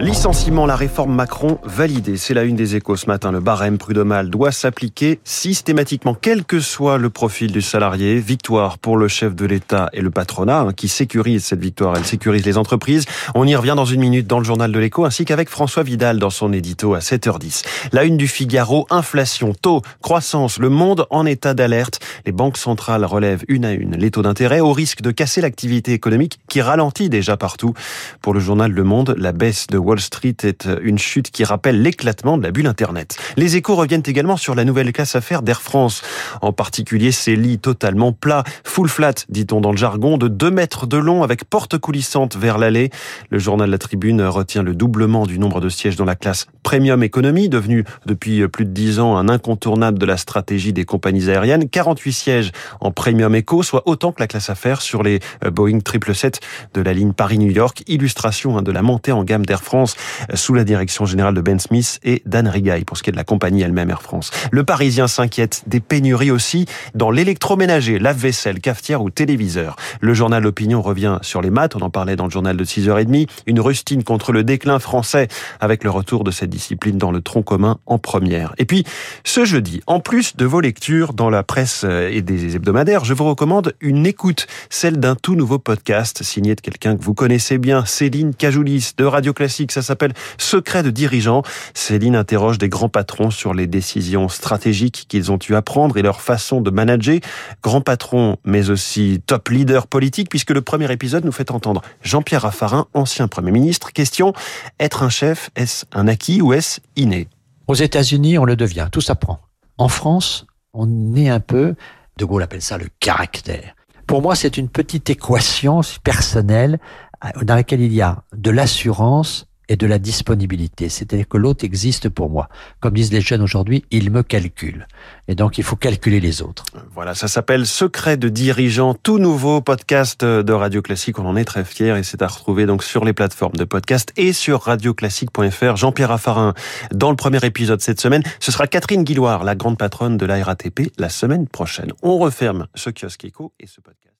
Licenciement, la réforme Macron validée. C'est la une des échos ce matin. Le barème prud'homal doit s'appliquer systématiquement, quel que soit le profil du salarié. Victoire pour le chef de l'État et le patronat, hein, qui sécurise cette victoire. Elle sécurise les entreprises. On y revient dans une minute dans le journal de l'écho, ainsi qu'avec François Vidal dans son édito à 7h10. La une du Figaro, inflation, taux, croissance, le monde en état d'alerte. Les banques centrales relèvent une à une les taux d'intérêt au risque de casser l'activité économique qui ralentit déjà partout. Pour le journal Le Monde, la baisse de Wall Street est une chute qui rappelle l'éclatement de la bulle Internet. Les échos reviennent également sur la nouvelle classe affaire d'Air France, en particulier ses lits totalement plats, full flat, dit-on dans le jargon, de 2 mètres de long avec porte coulissante vers l'allée. Le journal La Tribune retient le doublement du nombre de sièges dans la classe Premium Economy, devenue depuis plus de 10 ans un incontournable de la stratégie des compagnies aériennes. 48 sièges en Premium Eco, soit autant que la classe affaires sur les Boeing 777 de la ligne Paris-New York. Illustration hein, de la montée en gamme d'Air France sous la direction générale de Ben Smith et Dan Rigaille pour ce qui est de la compagnie elle-même Air France. Le Parisien s'inquiète des pénuries aussi dans l'électroménager, lave-vaisselle, cafetière ou téléviseur. Le journal Opinion revient sur les maths, on en parlait dans le journal de 6h30, une rustine contre le déclin français avec le retour de cette discipline dans le tronc commun en première. Et puis, ce jeudi, en plus de vos lectures dans la presse et des hebdomadaires, je vous recommande une écoute, celle d'un tout nouveau podcast signé de quelqu'un que vous connaissez bien, Céline Cajoulis de Radio Classique. Ça s'appelle Secret de dirigeant. Céline interroge des grands patrons sur les décisions stratégiques qu'ils ont eu à prendre et leur façon de manager. Grands patrons, mais aussi top leader politique, puisque le premier épisode nous fait entendre Jean-Pierre Raffarin, ancien Premier ministre. Question, être un chef, est-ce un acquis ou est-ce inné? Aux États-Unis, on le devient, tout s'apprend. En France, on est un peu, De Gaulle appelle ça le caractère. Pour moi, c'est une petite équation personnelle dans laquelle il y a de l'assurance et de la disponibilité. C'est-à-dire que l'autre existe pour moi. Comme disent les jeunes aujourd'hui, il me calcule. Et donc, il faut calculer les autres. Voilà, ça s'appelle Secret de dirigeant, tout nouveau podcast de Radio Classique. On en est très fiers et c'est à retrouver donc sur les plateformes de podcast et sur radioclassique.fr. Jean-Pierre Raffarin, dans le premier épisode cette semaine, ce sera Catherine Guilloire, la grande patronne de la RATP, la semaine prochaine. On referme ce kiosque éco et ce podcast.